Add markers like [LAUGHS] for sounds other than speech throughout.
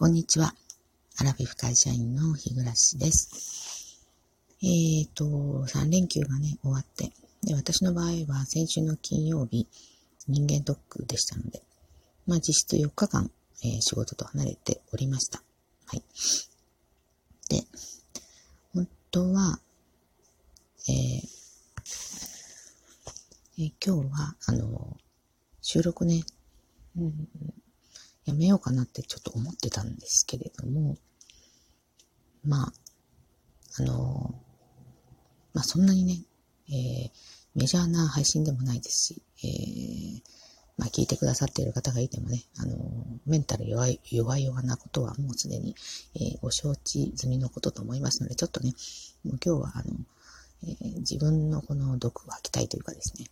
こんにちは。アラフィフ会社員の日暮です。えーと、3連休がね、終わって、で私の場合は先週の金曜日、人間ドックでしたので、まあ実質4日間、えー、仕事と離れておりました。はい。で、本当は、えーえー、今日は、あの、収録ね、うん、やめようかなってちょっと思ってたんですけれども、まあ、あの、まあそんなにね、えー、メジャーな配信でもないですし、えー、まあ聞いてくださっている方がいてもね、あの、メンタル弱い、弱い弱なことはもうすでに、えー、ご承知済みのことと思いますので、ちょっとね、もう今日はあの、えー、自分のこの毒を吐きたいというかですね、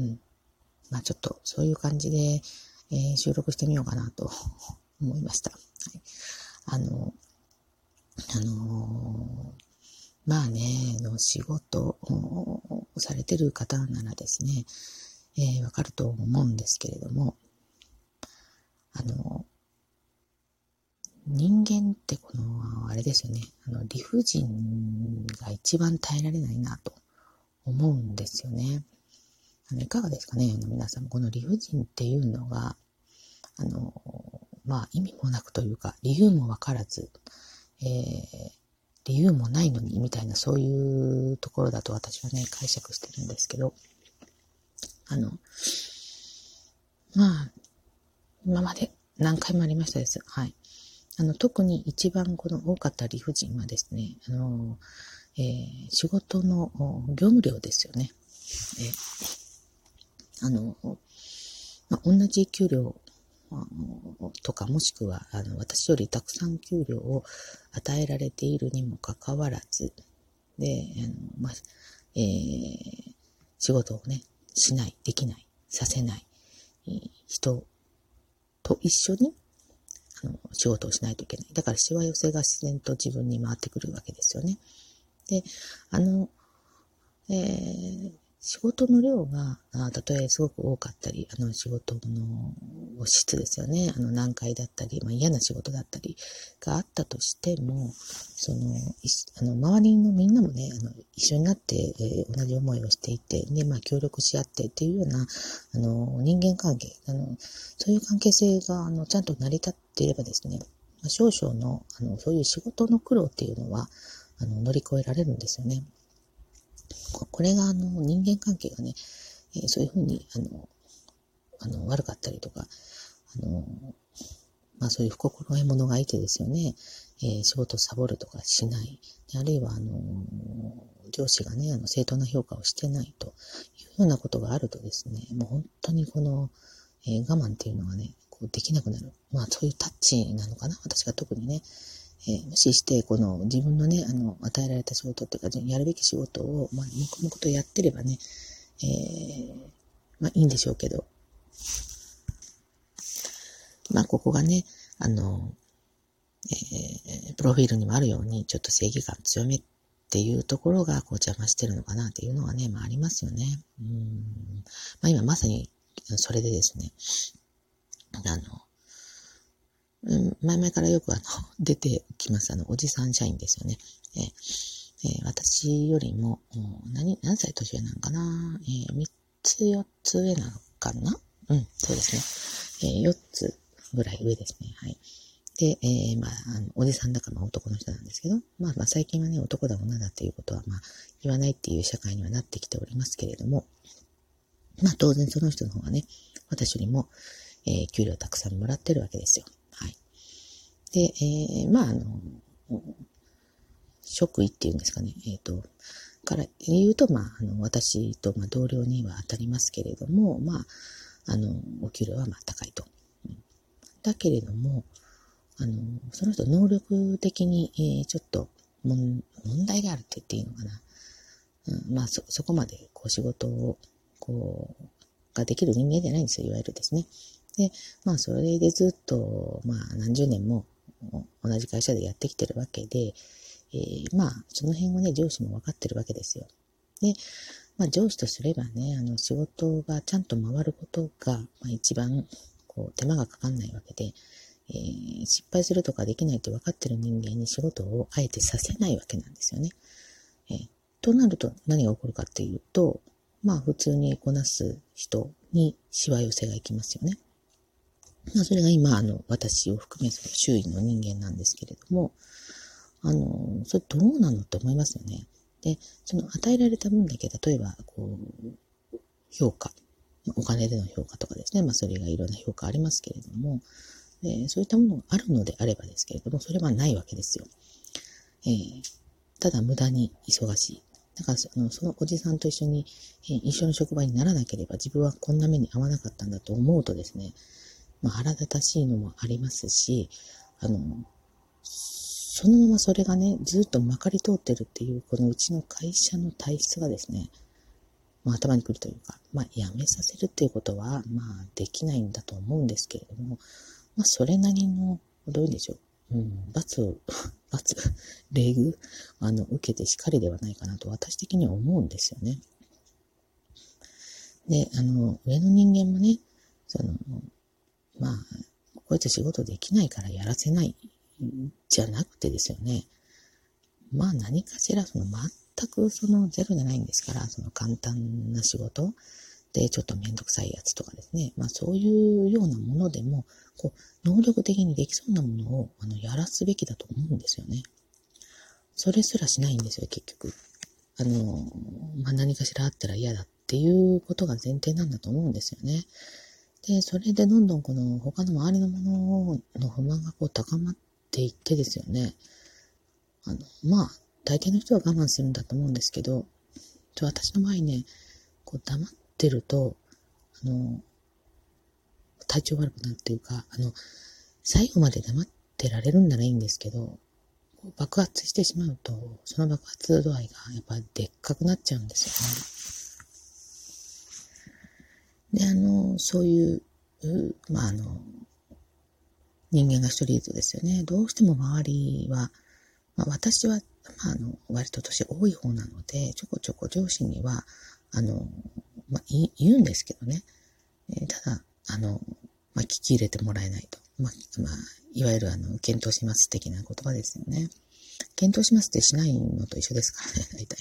うん。まあちょっとそういう感じで、えー、収録してみようかなと [LAUGHS] 思いました。はい、あの、あのー、まあね、の仕事をされてる方ならですね、えー、わかると思うんですけれども、あの、人間ってこの、あれですよね、あの、理不尽が一番耐えられないなと思うんですよね。あのいかがですかね皆さん、この理不尽っていうのが、あの、まあ意味もなくというか、理由もわからず、えー、理由もないのに、みたいな、そういうところだと私はね、解釈してるんですけど、あの、まあ、今まで何回もありましたです。はい。あの、特に一番この多かった理不尽はですね、あの、えー、仕事の業務量ですよね。えー、あの、まあ、同じ給料とかもしくはあの私よりたくさん給料を与えられているにもかかわらずであの、まあえー、仕事をねしないできないさせない、えー、人と一緒にあの仕事をしないといけない。だからしわ寄せが自然と自分に回ってくるわけですよね。であの、えー、仕事の量が、たとえすごく多かったり、あの仕事の質ですよね。あの難解だったり、まあ、嫌な仕事だったりがあったとしても、その、あの周りのみんなもね、あの一緒になって、えー、同じ思いをしていて、で、まあ協力し合ってっていうような、あの人間関係、あのそういう関係性があのちゃんと成り立っていればですね、まあ、少々のあのそういう仕事の苦労っていうのはあの乗り越えられるんですよね。これがあの人間関係がね、えー、そういうふうにあのあの悪かったりとか、あのまあそういう不心得者がいてですよね、えー、仕事をサボるとかしない、あるいはあの上司がね、あの正当な評価をしてないというようなことがあるとですね、もう本当にこの、えー、我慢っていうのがね、こうできなくなる。まあそういうタッチなのかな、私が特にね、えー、無視して、この自分のね、あの、与えられた仕事っていうか、やるべき仕事を、まあ、黙々とやってればね、えー、まあいいんでしょうけど、まあここがね、あの、えー、プロフィールにもあるように、ちょっと正義感強めっていうところが、こう邪魔してるのかなっていうのがね、まあありますよね。うん。まあ今まさに、それでですね、あの、うん前々からよくあの、[LAUGHS] 出てきます、あの、おじさん社員ですよね。えー、えー、私よりも、何、何歳年上なのかな？えー、3つ、4つ上なのかな？うん、そうですね。えー、4つぐらい上ですね。はい。で、えー、まあ、あの、おじさんだから男の人なんですけど、まあまあ最近はね、男だ女だっていうことはまあ言わないっていう社会にはなってきておりますけれども、まあ当然その人の方がね、私よりも、えー、給料たくさんもらってるわけですよ。で、えー、まあ、あの、職位っていうんですかね、えっ、ー、と、から言うと、まあ、あの、私と、まあ、同僚には当たりますけれども、まあ、あの、お給料は、まあ、高いと。だけれども、あの、その人能力的に、えー、ちょっと問題があるって言っていいのかな。うん、まあ、そ、そこまで、こう、仕事を、こう、ができる人間じゃないんですよ、いわゆるですね。で、まあ、それでずっと、まあ、何十年も、同じ会社でやってきてるわけで、えー、まあ、その辺をね、上司も分かってるわけですよ。で、まあ、上司とすればね、あの、仕事がちゃんと回ることが、まあ、一番、こう、手間がかかんないわけで、えー、失敗するとかできないって分かってる人間に仕事をあえてさせないわけなんですよね。えー、となると何が起こるかっていうと、まあ普通にこなす人にしわ寄せがいきますよね。まあそれが今、あの、私を含めその周囲の人間なんですけれども、あの、それどうなのって思いますよね。で、その与えられた分だけ、例えば、こう、評価、お金での評価とかですね、まあそれがいろんな評価ありますけれども、でそういったものがあるのであればですけれども、それはないわけですよ。えー、ただ無駄に忙しい。だからそのそのおじさんと一緒に、えー、一緒の職場にならなければ自分はこんな目に遭わなかったんだと思うとですね、まあ、腹立たしいのもありますし、あの、そのままそれがね、ずっとまかり通ってるっていう、このうちの会社の体質がですね、まあ、頭にくるというか、まあ、辞めさせるっていうことは、まあ、できないんだと思うんですけれども、まあ、それなりの、どういうんでしょう。うん、罰を、[LAUGHS] 罰、礼遇、あの、受けてしかりではないかなと私的には思うんですよね。で、あの、上の人間もね、その、まあ、こういつ仕事できないからやらせない、じゃなくてですよね。まあ何かしら、その全くそのゼロじゃないんですから、その簡単な仕事、で、ちょっとめんどくさいやつとかですね。まあそういうようなものでも、こう、能力的にできそうなものを、あの、やらすべきだと思うんですよね。それすらしないんですよ、結局。あの、まあ何かしらあったら嫌だっていうことが前提なんだと思うんですよね。で、それでどんどんこの他の周りのものの不満がこう高まっていってですよね。あの、まあ、大抵の人は我慢するんだと思うんですけど、私の場合ね、こう黙ってると、あの、体調悪くなるっていうか、あの、最後まで黙ってられるんならいいんですけど、爆発してしまうと、その爆発度合いがやっぱでっかくなっちゃうんですよね。で、あの、そういう、まあ、あの、人間が一人いるとですよね、どうしても周りは、まあ、私は、まあ、あの、割と年多い方なので、ちょこちょこ上司には、あの、まあ、言うんですけどね。えー、ただ、あの、まあ、聞き入れてもらえないと。まあ、まあ、いわゆるあの、検討します的な言葉ですよね。検討しますってしないのと一緒ですからね、[LAUGHS] 大体。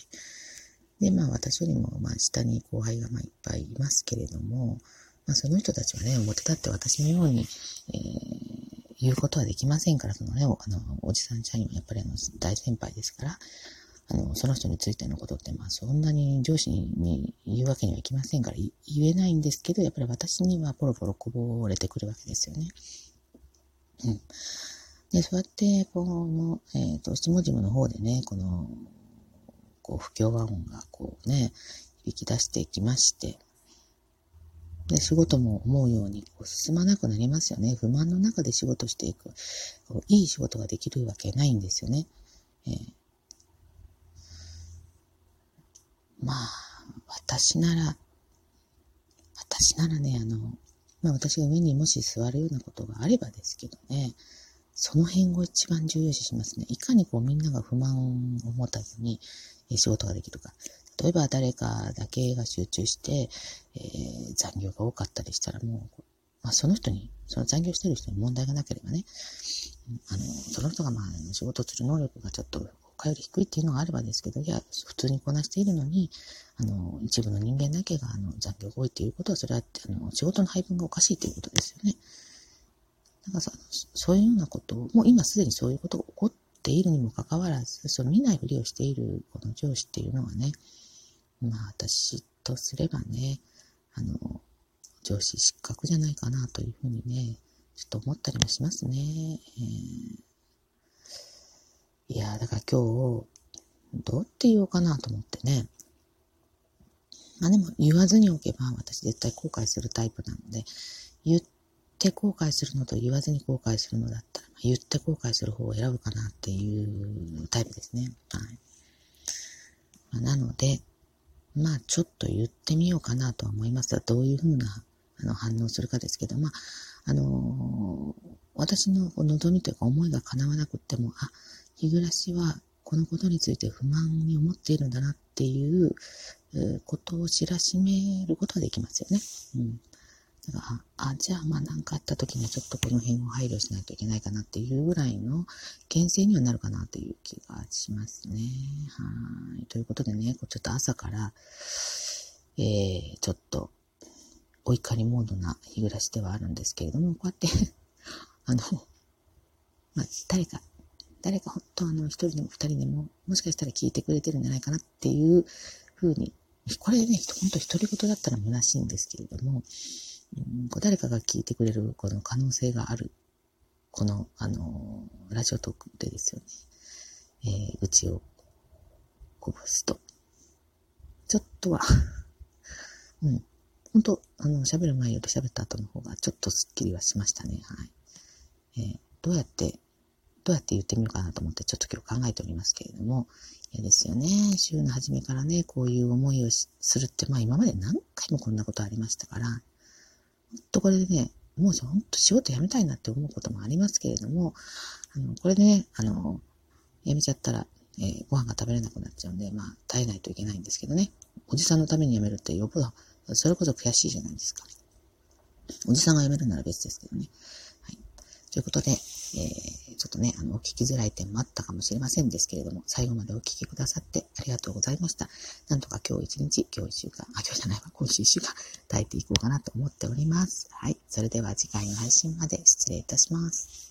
で、まあ私よりも、まあ下に後輩がまあいっぱいいますけれども、まあその人たちはね、表立って私のように、えー、言うことはできませんから、そのね、あの、おじさん社員はやっぱりあの、大先輩ですから、あの、その人についてのことって、まあ、そんなに上司に言うわけにはいきませんから言えないんですけど、やっぱり私にはポロポロこぼれてくるわけですよね。うん。で、そうやって、この、えっ、ー、と、下々の方でね、この、こう、不協和音がこうね、響き出してきまして、で、仕事も思うようにこう進まなくなりますよね。不満の中で仕事していく。いい仕事ができるわけないんですよね。えーまあ、私なら、私ならね、あの、まあ私が上にもし座るようなことがあればですけどね、その辺を一番重要視しますね。いかにこうみんなが不満を持たずに仕事ができるか。例えば誰かだけが集中して、えー、残業が多かったりしたらもう、まあ、その人に、その残業してる人に問題がなければね、あの、その人がまあ仕事する能力がちょっと他より低いっていうのがあればですけど、いや、普通にこなしているのに、あの、一部の人間だけが、あの、残業が多いっていうことは、それは、あの、仕事の配分がおかしいということですよね。だからさ、そういうようなことを、もう今すでにそういうことが起こっているにもかかわらず、その見ないふりをしているこの上司っていうのはね、まあ私とすればね、あの、上司失格じゃないかなというふうにね、ちょっと思ったりもしますね。えーいやだから今日、どうって言おうかなと思ってね。まあでも言わずにおけば私絶対後悔するタイプなので、言っって後悔するのと言わずに後悔するのだったら、言って後悔する方を選ぶかなっていうタイプですね。はい。まあ、なので、まあちょっと言ってみようかなとは思いますが、どういうふうなあの反応するかですけど、まあ、あのー、私の望みというか思いが叶わなくっても、あ、日暮はこのことについて不満に思っているんだなっていうことを知らしめることができますよね。うん。だかあ、じゃあまあ何かあった時にちょっとこの辺を配慮しないといけないかなっていうぐらいの牽制にはなるかなという気がしますね。はい。ということでね、ちょっと朝から、えー、ちょっとお怒りモードな日暮らしではあるんですけれども、こうやって [LAUGHS] あの、まあ、誰か、誰か本当あの、一人でも二人でも、もしかしたら聞いてくれてるんじゃないかなっていうふうに、これね、本当独り言だったら虚しいんですけれども、誰かが聞いてくれるこの可能性がある、この、あの、ラジオトークでですよね、えー、うちをこぼすと、ちょっとは [LAUGHS] うん、本当あの、喋る前より喋った後の方がちょっとスッキリはしましたね。はい。えー、どうやって、どうやって言ってみようかなと思ってちょっと今日考えておりますけれども、嫌ですよね。週の初めからね、こういう思いをするって、まあ今まで何回もこんなことありましたから、とこれでね、もうほんと仕事辞めたいなって思うこともありますけれども、あの、これでね、あの、辞めちゃったら、えー、ご飯が食べれなくなっちゃうんで、まあ耐えないといけないんですけどね。おじさんのために辞めるってよっぽどそれこそ悔しいじゃないですか。おじさんが辞めるなら別ですけどね。はい。ということで、えー、ちょっとね、あの、お聞きづらい点もあったかもしれませんですけれども、最後までお聞きくださってありがとうございました。なんとか今日一日、今日一週間、あ、今日じゃないわ、今週一週間、耐えていこうかなと思っております。はい。それでは次回の配信まで失礼いたします。